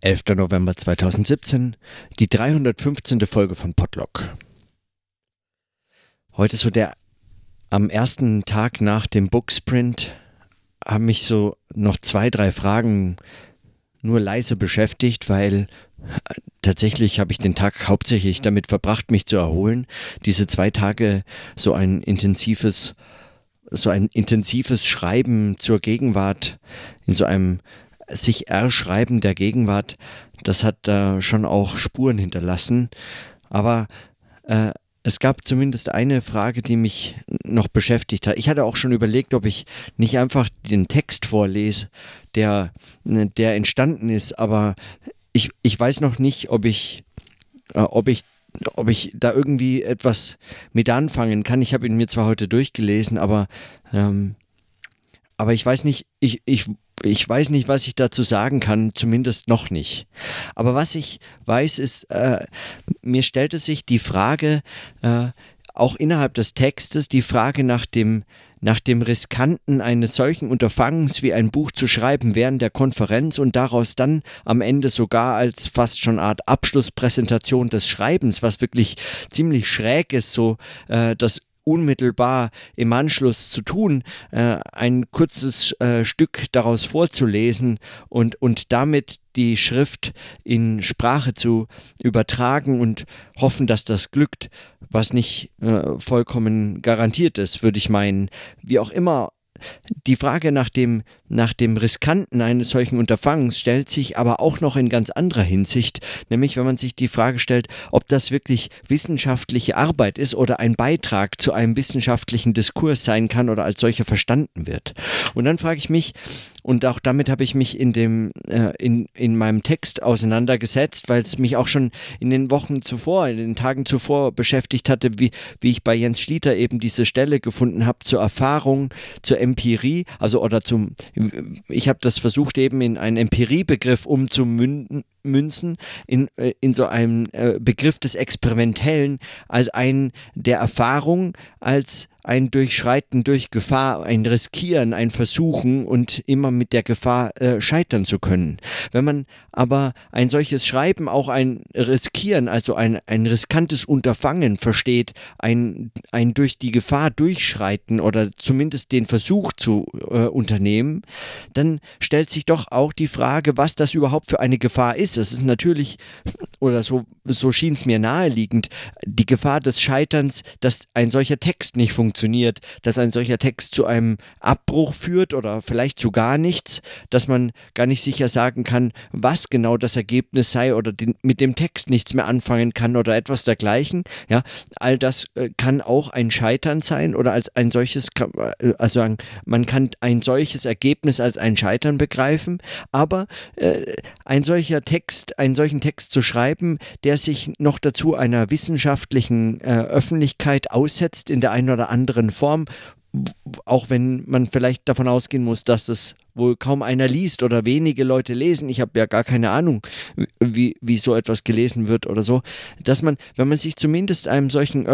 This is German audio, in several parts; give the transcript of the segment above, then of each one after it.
11. November 2017, die 315. Folge von Podlock. Heute so der am ersten Tag nach dem Booksprint haben mich so noch zwei, drei Fragen nur leise beschäftigt, weil äh, tatsächlich habe ich den Tag hauptsächlich damit verbracht, mich zu erholen. Diese zwei Tage so ein intensives, so ein intensives Schreiben zur Gegenwart in so einem sich erschreiben der Gegenwart, das hat äh, schon auch Spuren hinterlassen. Aber äh, es gab zumindest eine Frage, die mich noch beschäftigt hat. Ich hatte auch schon überlegt, ob ich nicht einfach den Text vorlese, der, der entstanden ist, aber ich, ich weiß noch nicht, ob ich, äh, ob ich ob ich da irgendwie etwas mit anfangen kann. Ich habe ihn mir zwar heute durchgelesen, aber, ähm, aber ich weiß nicht, ich, ich ich weiß nicht, was ich dazu sagen kann, zumindest noch nicht. Aber was ich weiß, ist, äh, mir stellte sich die Frage, äh, auch innerhalb des Textes, die Frage nach dem, nach dem Riskanten eines solchen Unterfangens wie ein Buch zu schreiben während der Konferenz und daraus dann am Ende sogar als fast schon Art Abschlusspräsentation des Schreibens, was wirklich ziemlich schräg ist, so äh, das unmittelbar im Anschluss zu tun, äh, ein kurzes äh, Stück daraus vorzulesen und, und damit die Schrift in Sprache zu übertragen und hoffen, dass das glückt, was nicht äh, vollkommen garantiert ist, würde ich meinen. Wie auch immer die Frage nach dem, nach dem Riskanten eines solchen Unterfangens stellt sich aber auch noch in ganz anderer Hinsicht, nämlich wenn man sich die Frage stellt, ob das wirklich wissenschaftliche Arbeit ist oder ein Beitrag zu einem wissenschaftlichen Diskurs sein kann oder als solcher verstanden wird. Und dann frage ich mich, und auch damit habe ich mich in dem äh, in, in meinem Text auseinandergesetzt, weil es mich auch schon in den Wochen zuvor, in den Tagen zuvor beschäftigt hatte, wie, wie ich bei Jens Schlieter eben diese Stelle gefunden habe zur Erfahrung, zur Empirie, also oder zum ich habe das versucht eben in einen Empiriebegriff umzumünden münzen in, äh, in so einem äh, Begriff des Experimentellen als ein der Erfahrung, als ein Durchschreiten durch Gefahr, ein Riskieren, ein Versuchen und immer mit der Gefahr äh, scheitern zu können. Wenn man aber ein solches Schreiben auch ein Riskieren, also ein, ein riskantes Unterfangen versteht, ein, ein durch die Gefahr durchschreiten oder zumindest den Versuch zu äh, unternehmen, dann stellt sich doch auch die Frage, was das überhaupt für eine Gefahr ist. Das ist natürlich, oder so, so schien es mir naheliegend, die Gefahr des Scheiterns, dass ein solcher Text nicht funktioniert, dass ein solcher Text zu einem Abbruch führt oder vielleicht zu gar nichts, dass man gar nicht sicher sagen kann, was genau das Ergebnis sei oder den, mit dem Text nichts mehr anfangen kann oder etwas dergleichen. Ja, all das äh, kann auch ein Scheitern sein oder als ein solches, äh, also man kann ein solches Ergebnis als ein Scheitern begreifen, aber äh, ein solcher Text, einen solchen Text zu schreiben, der sich noch dazu einer wissenschaftlichen äh, Öffentlichkeit aussetzt in der einen oder anderen Form, auch wenn man vielleicht davon ausgehen muss, dass es wohl kaum einer liest oder wenige Leute lesen. Ich habe ja gar keine Ahnung, wie, wie so etwas gelesen wird oder so. Dass man, wenn man sich zumindest einem solchen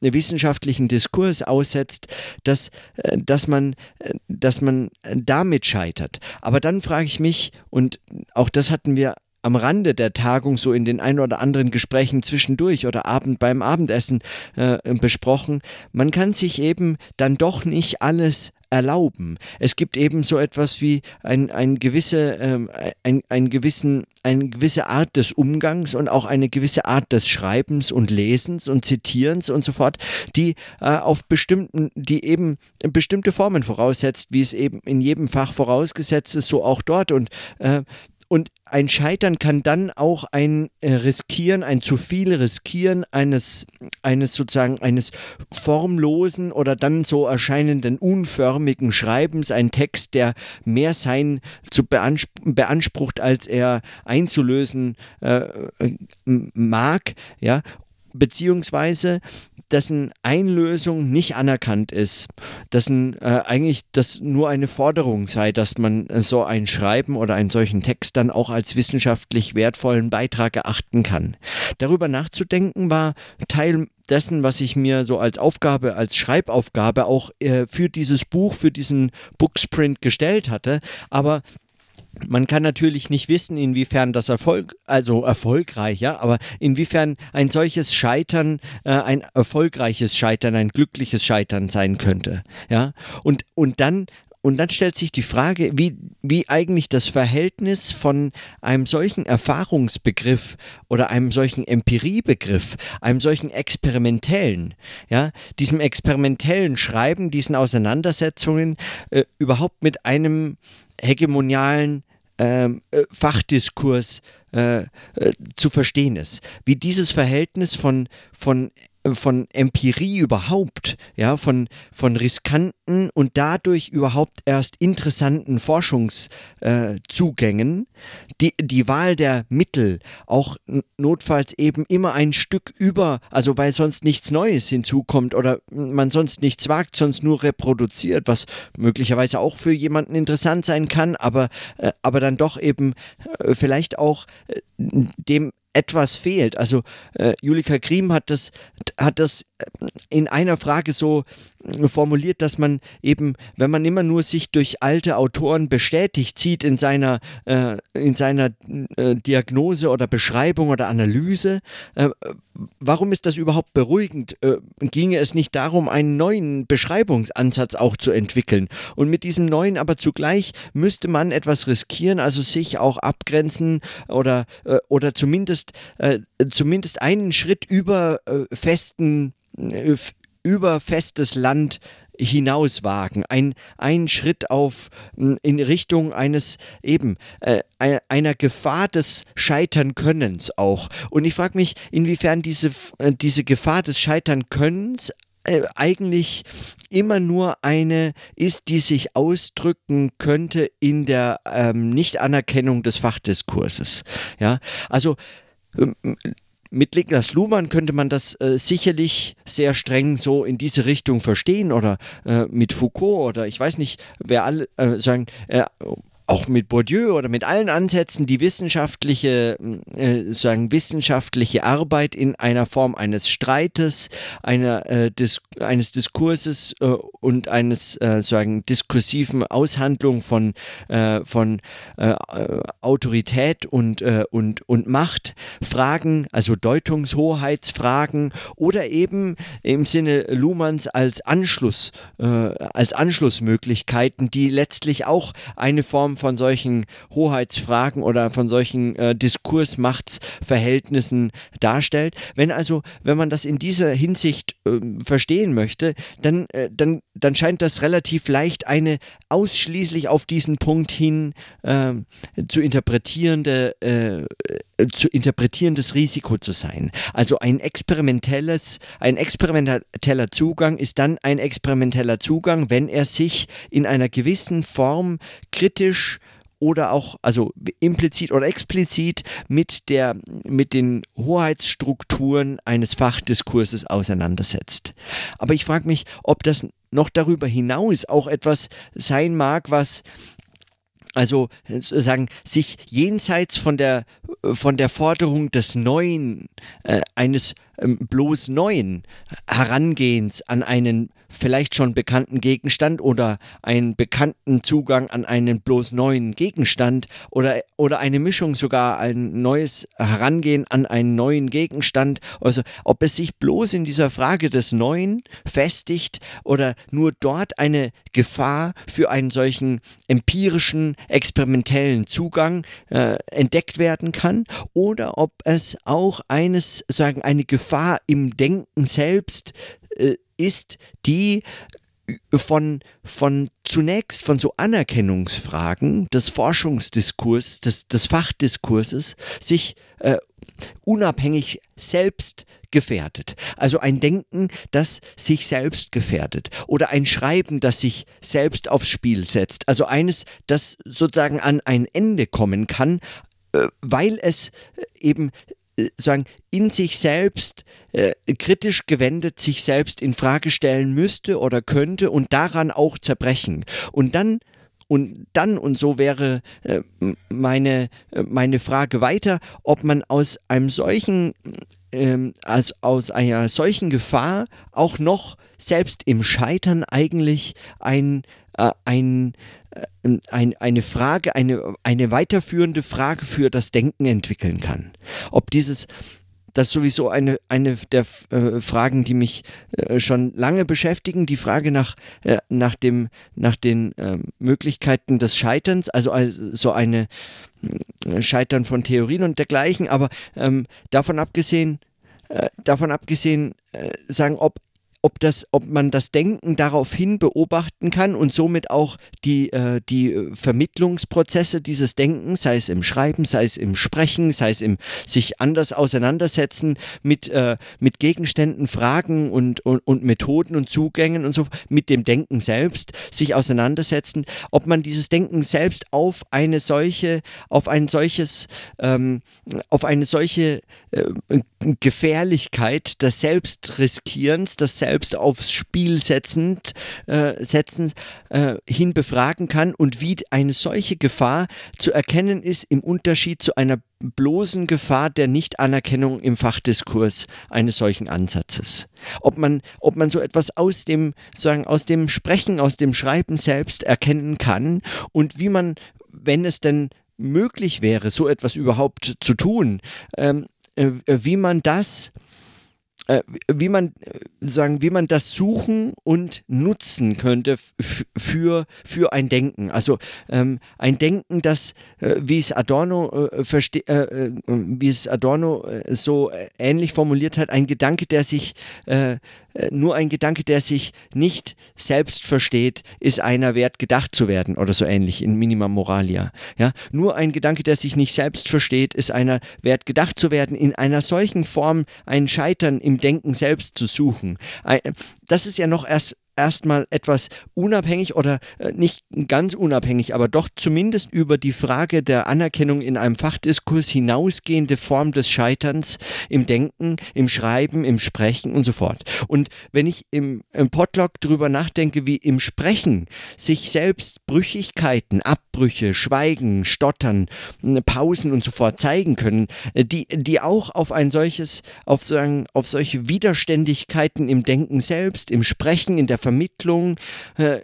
wissenschaftlichen Diskurs aussetzt, dass, äh, dass, man, äh, dass man damit scheitert. Aber dann frage ich mich, und auch das hatten wir am Rande der Tagung so in den ein oder anderen Gesprächen zwischendurch oder Abend beim Abendessen äh, besprochen. Man kann sich eben dann doch nicht alles erlauben. Es gibt eben so etwas wie ein, ein gewisse, ähm, ein, ein gewissen, eine gewisse Art des Umgangs und auch eine gewisse Art des Schreibens und Lesens und Zitierens und so fort, die äh, auf bestimmten, die eben bestimmte Formen voraussetzt, wie es eben in jedem Fach vorausgesetzt ist, so auch dort. Und äh, und ein Scheitern kann dann auch ein äh, Riskieren, ein zu viel Riskieren eines, eines sozusagen eines formlosen oder dann so erscheinenden unförmigen Schreibens, ein Text, der mehr sein zu beanspr beansprucht, als er einzulösen äh, mag, ja, beziehungsweise dessen Einlösung nicht anerkannt ist, dessen äh, eigentlich das nur eine Forderung sei, dass man äh, so ein Schreiben oder einen solchen Text dann auch als wissenschaftlich wertvollen Beitrag erachten kann. Darüber nachzudenken war Teil dessen, was ich mir so als Aufgabe, als Schreibaufgabe auch äh, für dieses Buch, für diesen Booksprint gestellt hatte. Aber man kann natürlich nicht wissen, inwiefern das Erfolg, also erfolgreich, ja, aber inwiefern ein solches Scheitern äh, ein erfolgreiches Scheitern, ein glückliches Scheitern sein könnte, ja. Und, und dann und dann stellt sich die Frage, wie, wie eigentlich das Verhältnis von einem solchen Erfahrungsbegriff oder einem solchen Empiriebegriff, einem solchen experimentellen, ja, diesem experimentellen Schreiben, diesen Auseinandersetzungen äh, überhaupt mit einem hegemonialen ähm, äh, Fachdiskurs äh, äh, zu verstehen ist. Wie dieses Verhältnis von, von von Empirie überhaupt, ja, von, von riskanten und dadurch überhaupt erst interessanten Forschungszugängen, äh, die, die Wahl der Mittel auch notfalls eben immer ein Stück über, also weil sonst nichts Neues hinzukommt oder man sonst nichts wagt, sonst nur reproduziert, was möglicherweise auch für jemanden interessant sein kann, aber, äh, aber dann doch eben äh, vielleicht auch äh, dem etwas fehlt. Also äh, Julika Griem hat das, hat das in einer Frage so äh, formuliert, dass man eben, wenn man immer nur sich durch alte Autoren bestätigt sieht in seiner, äh, in seiner äh, Diagnose oder Beschreibung oder Analyse, äh, warum ist das überhaupt beruhigend? ginge es nicht darum, einen neuen Beschreibungsansatz auch zu entwickeln? Und mit diesem neuen aber zugleich müsste man etwas riskieren, also sich auch abgrenzen oder, oder zumindest zumindest, äh, einen Schritt über äh, festen, äh, über festes Land hinaus wagen, ein, ein Schritt auf in Richtung eines eben äh, einer Gefahr des Scheitern-Könnens auch. Und ich frage mich, inwiefern diese, äh, diese Gefahr des Scheitern-Könnens äh, eigentlich immer nur eine ist, die sich ausdrücken könnte in der ähm, Nichtanerkennung des Fachdiskurses. Ja, also ähm, mit Niklas Luhmann könnte man das äh, sicherlich sehr streng so in diese Richtung verstehen oder äh, mit Foucault oder ich weiß nicht, wer alle äh, sagen, äh, auch mit Bourdieu oder mit allen Ansätzen die wissenschaftliche, äh, sagen wissenschaftliche Arbeit in einer Form eines Streites, einer, äh, Dis eines Diskurses äh, und eines äh, sagen diskursiven Aushandlung von äh, von äh, Autorität und und und Machtfragen, also Deutungshoheitsfragen oder eben im Sinne Luhmanns als Anschluss als Anschlussmöglichkeiten, die letztlich auch eine Form von solchen Hoheitsfragen oder von solchen äh, Diskursmachtsverhältnissen darstellt. Wenn also, wenn man das in dieser Hinsicht äh, verstehen möchte, dann, äh, dann, dann scheint das relativ leicht eine ausschließlich auf diesen Punkt hin ähm, zu interpretierende äh, zu interpretierendes Risiko zu sein. Also ein experimentelles, ein experimenteller Zugang ist dann ein experimenteller Zugang, wenn er sich in einer gewissen Form kritisch oder auch, also implizit oder explizit mit der, mit den Hoheitsstrukturen eines Fachdiskurses auseinandersetzt. Aber ich frage mich, ob das noch darüber hinaus auch etwas sein mag, was also sozusagen sich jenseits von der von der Forderung des Neuen, äh, eines ähm, bloß Neuen Herangehens an einen vielleicht schon bekannten Gegenstand oder einen bekannten Zugang an einen bloß neuen Gegenstand oder, oder eine Mischung sogar ein neues Herangehen an einen neuen Gegenstand. Also ob es sich bloß in dieser Frage des Neuen festigt oder nur dort eine Gefahr für einen solchen empirischen, experimentellen Zugang äh, entdeckt werden kann oder ob es auch eines, sagen, eine Gefahr im Denken selbst ist, die von, von zunächst von so Anerkennungsfragen des Forschungsdiskurses, des, des Fachdiskurses sich äh, unabhängig selbst gefährdet. Also ein Denken, das sich selbst gefährdet oder ein Schreiben, das sich selbst aufs Spiel setzt. Also eines, das sozusagen an ein Ende kommen kann, äh, weil es eben äh, sagen, in sich selbst äh, kritisch gewendet sich selbst in Frage stellen müsste oder könnte und daran auch zerbrechen. Und dann und dann, und so wäre äh, meine, äh, meine Frage weiter, ob man aus einem solchen, ähm, als aus einer solchen Gefahr auch noch selbst im Scheitern eigentlich ein, äh, ein, äh, ein, eine Frage, eine, eine weiterführende Frage für das Denken entwickeln kann. Ob dieses das ist sowieso eine, eine der äh, Fragen, die mich äh, schon lange beschäftigen, die Frage nach, äh, nach, dem, nach den ähm, Möglichkeiten des Scheiterns, also, also so eine äh, Scheitern von Theorien und dergleichen, aber ähm, davon abgesehen, davon abgesehen, sagen, ob ob, das, ob man das Denken daraufhin beobachten kann und somit auch die, äh, die Vermittlungsprozesse dieses Denkens, sei es im Schreiben, sei es im Sprechen, sei es im sich anders auseinandersetzen mit, äh, mit Gegenständen, Fragen und, und, und Methoden und Zugängen und so, mit dem Denken selbst sich auseinandersetzen, ob man dieses Denken selbst auf eine solche, auf ein solches, ähm, auf eine solche äh, Gefährlichkeit des Selbstriskierens, des Selbst aufs Spiel setzend, äh, setzend äh, hin befragen kann und wie eine solche Gefahr zu erkennen ist im Unterschied zu einer bloßen Gefahr der Nichtanerkennung im Fachdiskurs eines solchen Ansatzes. Ob man, ob man so etwas aus dem, sagen, aus dem Sprechen, aus dem Schreiben selbst erkennen kann und wie man, wenn es denn möglich wäre, so etwas überhaupt zu tun, ähm, äh, wie man das äh, wie man äh, sagen, wie man das suchen und nutzen könnte für für ein Denken. Also ähm, ein Denken, das äh, wie es Adorno äh, äh, äh, wie es Adorno so ähnlich formuliert hat, ein Gedanke, der sich nur ein Gedanke, der sich nicht selbst versteht, ist einer wert gedacht zu werden oder so ähnlich in Minima Moralia. Ja, nur ein Gedanke, der sich nicht selbst versteht, ist einer wert gedacht zu werden. In einer solchen Form ein Scheitern im Denken selbst zu suchen. Das ist ja noch erst erstmal etwas unabhängig oder äh, nicht ganz unabhängig, aber doch zumindest über die Frage der Anerkennung in einem Fachdiskurs hinausgehende Form des Scheiterns im Denken, im Schreiben, im Sprechen und so fort. Und wenn ich im, im Podlog darüber nachdenke, wie im Sprechen sich selbst Brüchigkeiten, Abbrüche, Schweigen, Stottern, Pausen und so fort zeigen können, äh, die, die auch auf ein solches, auf, so ein, auf solche Widerständigkeiten im Denken selbst, im Sprechen, in der Vermittlung, äh,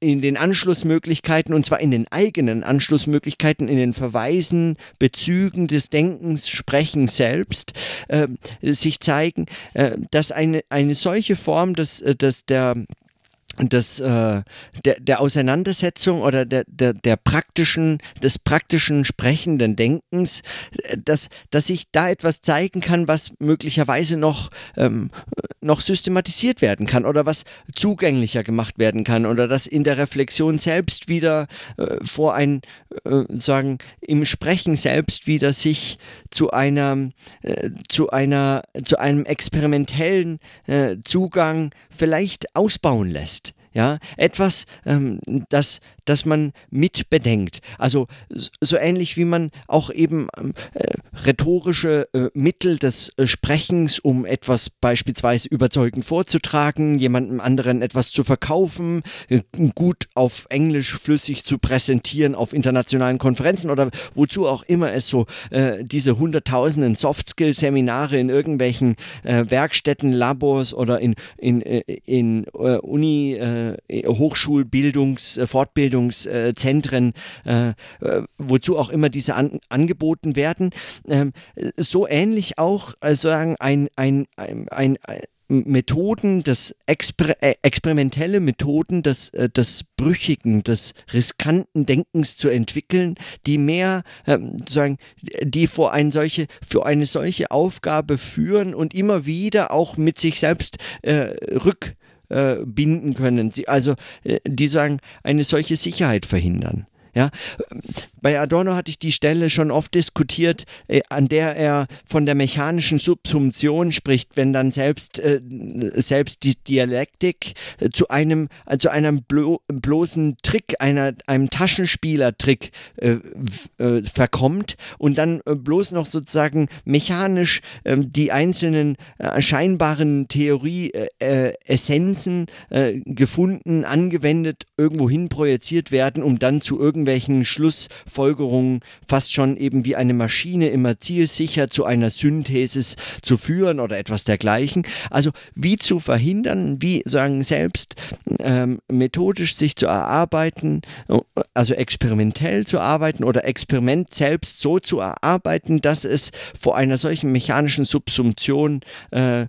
in den Anschlussmöglichkeiten und zwar in den eigenen Anschlussmöglichkeiten, in den Verweisen, Bezügen des Denkens, Sprechens selbst äh, sich zeigen, äh, dass eine, eine solche Form des, äh, des der des, äh, der, der Auseinandersetzung oder der, der, der praktischen, des praktischen sprechenden Denkens, äh, dass, dass ich da etwas zeigen kann, was möglicherweise noch, ähm, noch systematisiert werden kann oder was zugänglicher gemacht werden kann oder das in der Reflexion selbst wieder äh, vor ein, äh, sagen, im Sprechen selbst wieder sich zu einer, äh, zu einer, zu einem experimentellen äh, Zugang vielleicht ausbauen lässt. Ja, etwas, ähm, das, das man mitbedenkt. Also so ähnlich wie man auch eben ähm, äh, rhetorische äh, Mittel des äh, Sprechens, um etwas beispielsweise überzeugend vorzutragen, jemandem anderen etwas zu verkaufen, äh, gut auf Englisch flüssig zu präsentieren auf internationalen Konferenzen oder wozu auch immer es so äh, diese hunderttausenden Soft-Skill-Seminare in irgendwelchen äh, Werkstätten, Labors oder in, in, in, in Uni, Hochschulbildungs-, Fortbildungs- Bildungszentren, äh, äh, wozu auch immer diese an, angeboten werden. Ähm, so ähnlich auch äh, sagen ein, ein, ein, ein, ein Methoden, das Exper äh, experimentelle Methoden des, äh, des brüchigen, des riskanten Denkens zu entwickeln, die mehr ähm, sagen, die vor eine solche, für eine solche Aufgabe führen und immer wieder auch mit sich selbst äh, rück äh, binden können. Sie, also äh, die sagen, eine solche Sicherheit verhindern. Ja, bei Adorno hatte ich die Stelle schon oft diskutiert, äh, an der er von der mechanischen Subsumption spricht, wenn dann selbst, äh, selbst die Dialektik äh, zu einem, äh, zu einem blo bloßen Trick, einer, einem Taschenspielertrick äh, äh, verkommt und dann bloß noch sozusagen mechanisch ähm, die einzelnen scheinbaren Theorie-Essenzen gefunden, angewendet, irgendwo hin projiziert werden, um dann zu irgendeinem irgendwelchen Schlussfolgerungen fast schon eben wie eine Maschine immer zielsicher zu einer Synthesis zu führen oder etwas dergleichen. Also wie zu verhindern, wie sagen selbst ähm, methodisch sich zu erarbeiten, also experimentell zu arbeiten oder Experiment selbst so zu erarbeiten, dass es vor einer solchen mechanischen Subsumption äh,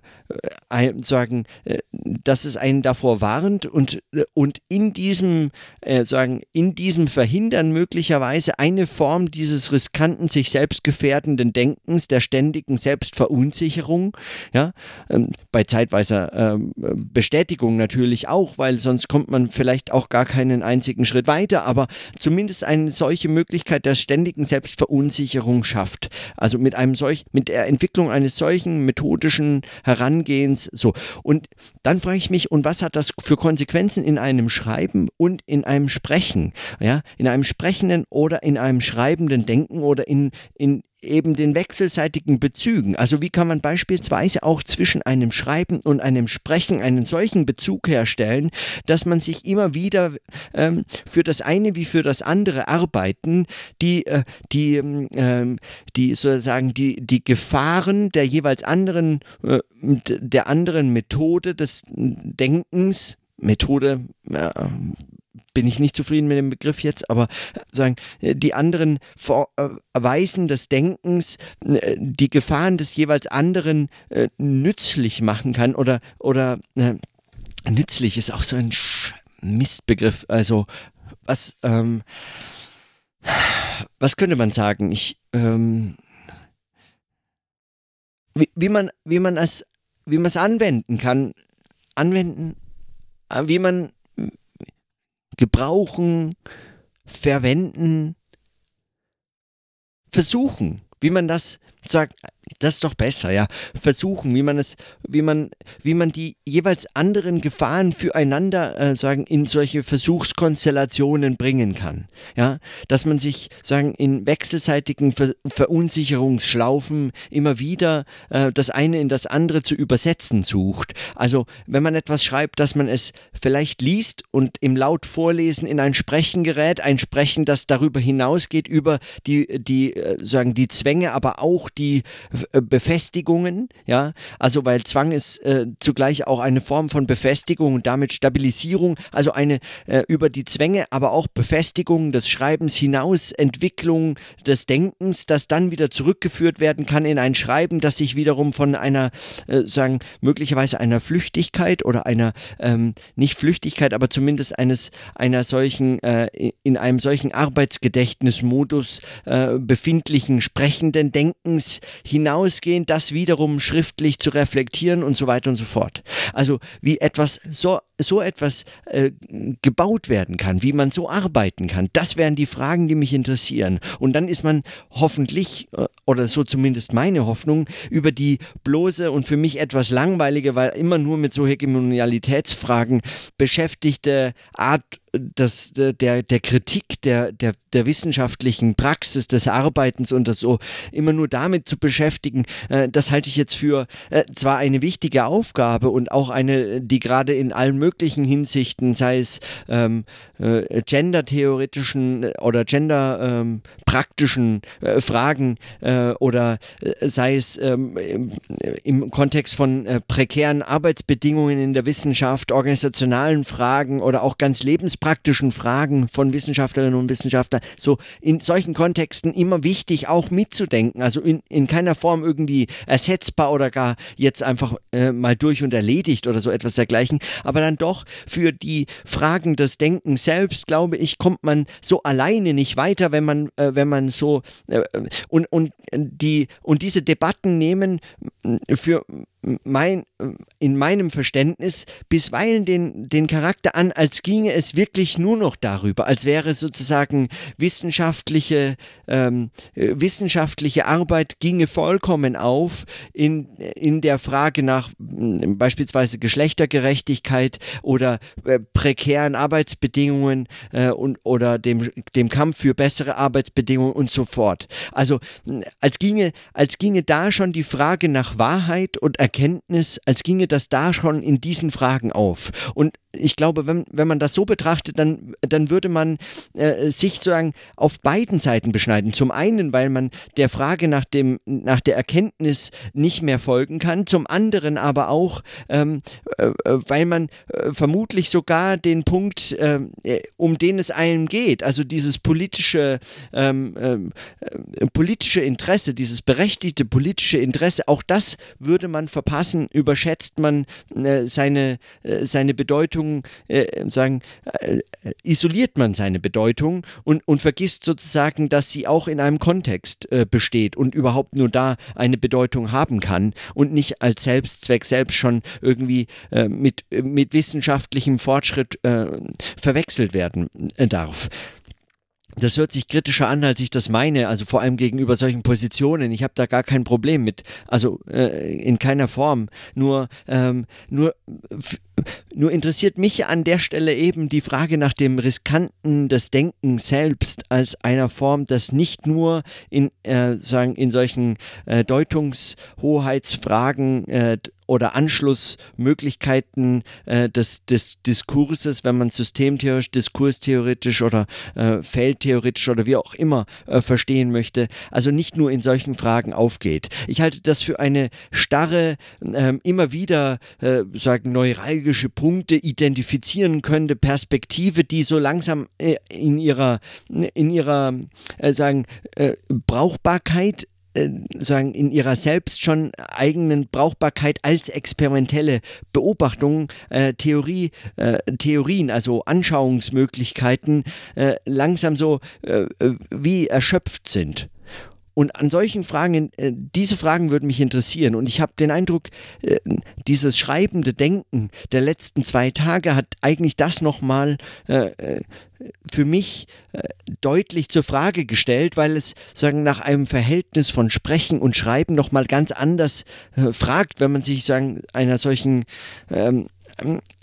sagen, äh, dass es einen davor warnt und, und in diesem äh, sagen, in diesem Verhindern möglicherweise eine Form dieses riskanten, sich selbst gefährdenden Denkens, der ständigen Selbstverunsicherung, ja, ähm, bei zeitweiser ähm, Bestätigung natürlich auch, weil sonst kommt man vielleicht auch gar keinen einzigen Schritt weiter, aber zumindest eine solche Möglichkeit der ständigen Selbstverunsicherung schafft. Also mit einem solch, mit der Entwicklung eines solchen methodischen Herangehens, so. Und dann frage ich mich, und was hat das für Konsequenzen in einem Schreiben und in einem Sprechen? Ja, in einem sprechenden oder in einem schreibenden Denken oder in, in, eben den wechselseitigen Bezügen. Also wie kann man beispielsweise auch zwischen einem Schreiben und einem Sprechen einen solchen Bezug herstellen, dass man sich immer wieder ähm, für das eine wie für das andere arbeiten, die, äh, die, ähm, die sozusagen die, die Gefahren der jeweils anderen, äh, der anderen Methode des Denkens Methode, bin ich nicht zufrieden mit dem Begriff jetzt, aber sagen, die anderen Weisen des Denkens, äh, die Gefahren des jeweils anderen äh, nützlich machen kann oder, oder äh, nützlich ist auch so ein Mistbegriff. Also, was, ähm, was könnte man sagen? Ich, ähm, wie, wie man, wie man es, wie man es anwenden kann, anwenden, wie man gebrauchen, verwenden, versuchen, wie man das sagt, das ist doch besser, ja. Versuchen, wie man es, wie man, wie man die jeweils anderen Gefahren füreinander äh, sagen in solche Versuchskonstellationen bringen kann, ja. Dass man sich sagen in wechselseitigen Ver Verunsicherungsschlaufen immer wieder äh, das eine in das andere zu übersetzen sucht. Also wenn man etwas schreibt, dass man es vielleicht liest und im laut Vorlesen in ein Sprechen gerät, ein Sprechen, das darüber hinausgeht über die die äh, sagen die Zwänge, aber auch die Befestigungen, ja, also weil Zwang ist äh, zugleich auch eine Form von Befestigung und damit Stabilisierung, also eine äh, über die Zwänge, aber auch Befestigung des Schreibens hinaus, Entwicklung des Denkens, das dann wieder zurückgeführt werden kann in ein Schreiben, das sich wiederum von einer, äh, sagen, möglicherweise einer Flüchtigkeit oder einer, ähm, nicht Flüchtigkeit, aber zumindest eines, einer solchen, äh, in einem solchen Arbeitsgedächtnismodus äh, befindlichen sprechenden Denkens hinausgehen, das wiederum schriftlich zu reflektieren und so weiter und so fort. Also wie etwas so so etwas äh, gebaut werden kann, wie man so arbeiten kann, das wären die Fragen, die mich interessieren. Und dann ist man hoffentlich, äh, oder so zumindest meine Hoffnung, über die bloße und für mich etwas langweilige, weil immer nur mit so Hegemonialitätsfragen beschäftigte Art das, der, der Kritik der, der, der wissenschaftlichen Praxis des Arbeitens und das so immer nur damit zu beschäftigen, äh, das halte ich jetzt für äh, zwar eine wichtige Aufgabe und auch eine, die gerade in allen möglichen Hinsichten, sei es ähm, äh, gendertheoretischen oder genderpraktischen ähm, äh, Fragen äh, oder äh, sei es ähm, im, im, Kontext von prekären Arbeitsbedingungen in der Wissenschaft, organisationalen Fragen oder auch ganz lebens praktischen Fragen von Wissenschaftlerinnen und Wissenschaftlern, so in solchen Kontexten immer wichtig, auch mitzudenken. Also in, in keiner Form irgendwie ersetzbar oder gar jetzt einfach äh, mal durch und erledigt oder so etwas dergleichen. Aber dann doch für die Fragen des Denkens selbst, glaube ich, kommt man so alleine nicht weiter, wenn man, äh, wenn man so äh, und, und die und diese Debatten nehmen für mein, in meinem Verständnis bisweilen den, den Charakter an, als ginge es wirklich nur noch darüber, als wäre sozusagen wissenschaftliche, ähm, wissenschaftliche Arbeit ginge vollkommen auf in, in der Frage nach hm, beispielsweise Geschlechtergerechtigkeit oder äh, prekären Arbeitsbedingungen äh, und, oder dem, dem Kampf für bessere Arbeitsbedingungen und so fort. Also als ginge, als ginge da schon die Frage nach Wahrheit und Erkenntnis, als ginge das da schon in diesen Fragen auf. Und ich glaube, wenn, wenn man das so betrachtet, dann, dann würde man äh, sich sozusagen auf beiden Seiten beschneiden. Zum einen, weil man der Frage nach, dem, nach der Erkenntnis nicht mehr folgen kann, zum anderen aber auch, ähm, äh, weil man äh, vermutlich sogar den Punkt, ähm, äh, um den es einem geht, also dieses politische, ähm, ähm äh, politische Interesse, dieses berechtigte politische Interesse, auch das würde man verpassen, überschätzt man äh, seine, seine Bedeutung, sagen, isoliert man seine Bedeutung und, und vergisst sozusagen, dass sie auch in einem Kontext besteht und überhaupt nur da eine Bedeutung haben kann und nicht als Selbstzweck selbst schon irgendwie äh, mit, mit wissenschaftlichem Fortschritt äh, verwechselt werden äh, darf das hört sich kritischer an, als ich das meine, also vor allem gegenüber solchen Positionen. Ich habe da gar kein Problem mit, also äh, in keiner Form. Nur, ähm, nur nur interessiert mich an der Stelle eben die Frage nach dem Riskanten des Denkens selbst als einer Form, das nicht nur in, äh, sagen, in solchen äh, Deutungshoheitsfragen äh, oder Anschlussmöglichkeiten äh, des, des Diskurses, wenn man systemtheoretisch, diskurstheoretisch oder äh, feldtheoretisch oder wie auch immer äh, verstehen möchte, also nicht nur in solchen Fragen aufgeht. Ich halte das für eine starre, äh, immer wieder äh, sagen neuralgische neuralgische Punkte identifizieren könnte, Perspektive, die so langsam äh, in ihrer, in ihrer äh, sagen, äh, Brauchbarkeit sagen in ihrer selbst schon eigenen Brauchbarkeit als experimentelle Beobachtung äh, Theorie äh, Theorien also Anschauungsmöglichkeiten äh, langsam so wie erschöpft sind und an solchen Fragen, äh, diese Fragen würden mich interessieren. Und ich habe den Eindruck, äh, dieses schreibende Denken der letzten zwei Tage hat eigentlich das nochmal äh, für mich deutlich zur Frage gestellt, weil es sagen nach einem Verhältnis von Sprechen und Schreiben nochmal ganz anders fragt, wenn man sich sagen einer solchen ähm,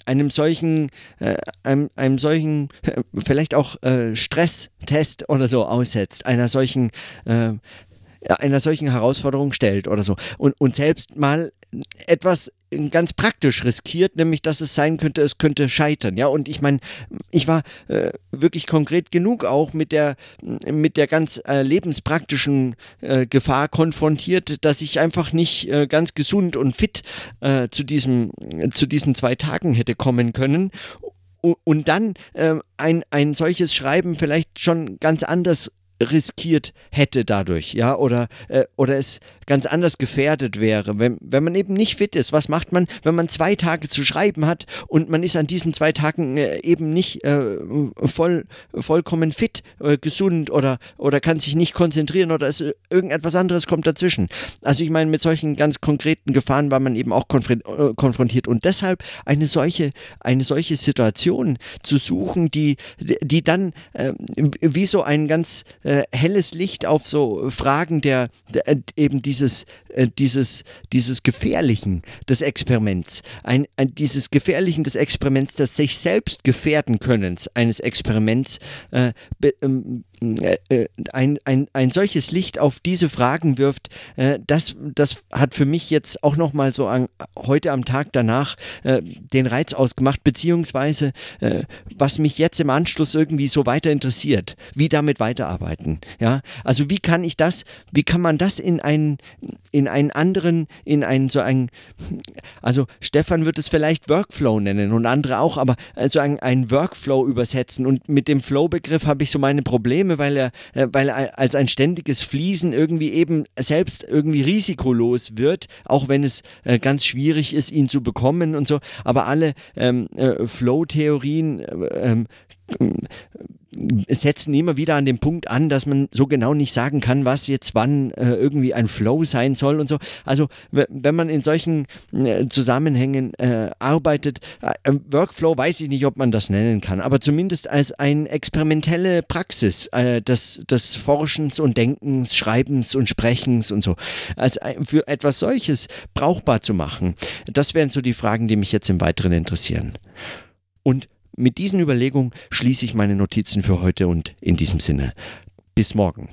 einem solchen, äh, einem, einem solchen, äh, vielleicht auch äh, Stresstest oder so aussetzt, einer solchen äh, einer solchen Herausforderung stellt oder so. Und, und selbst mal etwas ganz praktisch riskiert, nämlich dass es sein könnte, es könnte scheitern. Ja, und ich meine, ich war äh, wirklich konkret genug auch mit der mit der ganz äh, lebenspraktischen äh, Gefahr konfrontiert, dass ich einfach nicht äh, ganz gesund und fit äh, zu diesem zu diesen zwei Tagen hätte kommen können und dann äh, ein, ein solches Schreiben vielleicht schon ganz anders riskiert hätte dadurch, ja, oder, äh, oder es ganz anders gefährdet wäre. Wenn, wenn man eben nicht fit ist, was macht man, wenn man zwei Tage zu schreiben hat und man ist an diesen zwei Tagen äh, eben nicht äh, voll, vollkommen fit, äh, gesund oder, oder kann sich nicht konzentrieren oder ist, irgendetwas anderes kommt dazwischen. Also ich meine, mit solchen ganz konkreten Gefahren war man eben auch äh, konfrontiert und deshalb eine solche, eine solche Situation zu suchen, die, die dann äh, wie so ein ganz äh, helles Licht auf so Fragen der, der äh, eben dieses, äh, dieses, dieses Gefährlichen des Experiments, ein, ein, dieses Gefährlichen des Experiments, das sich selbst gefährden können, eines Experiments, äh, be, ähm, äh, äh, ein, ein, ein solches Licht auf diese Fragen wirft, äh, das, das hat für mich jetzt auch nochmal so an, heute am Tag danach äh, den Reiz ausgemacht, beziehungsweise äh, was mich jetzt im Anschluss irgendwie so weiter interessiert, wie damit weiterarbeiten. Ja, also wie kann ich das, wie kann man das in einen, in einen anderen, in einen so einen, also Stefan wird es vielleicht Workflow nennen und andere auch, aber so einen, einen Workflow übersetzen und mit dem Flow-Begriff habe ich so meine Probleme Probleme, weil er, äh, weil er als ein ständiges Fließen irgendwie eben selbst irgendwie risikolos wird, auch wenn es äh, ganz schwierig ist, ihn zu bekommen und so. Aber alle ähm, äh, Flow-Theorien ähm, setzen immer wieder an dem Punkt an, dass man so genau nicht sagen kann, was jetzt wann äh, irgendwie ein Flow sein soll und so. Also wenn man in solchen äh, Zusammenhängen äh, arbeitet, äh, Workflow weiß ich nicht, ob man das nennen kann, aber zumindest als eine experimentelle Praxis äh, des, des Forschens und Denkens, Schreibens und Sprechens und so, als für etwas solches brauchbar zu machen. Das wären so die Fragen, die mich jetzt im Weiteren interessieren. Und mit diesen Überlegungen schließe ich meine Notizen für heute und in diesem Sinne bis morgen.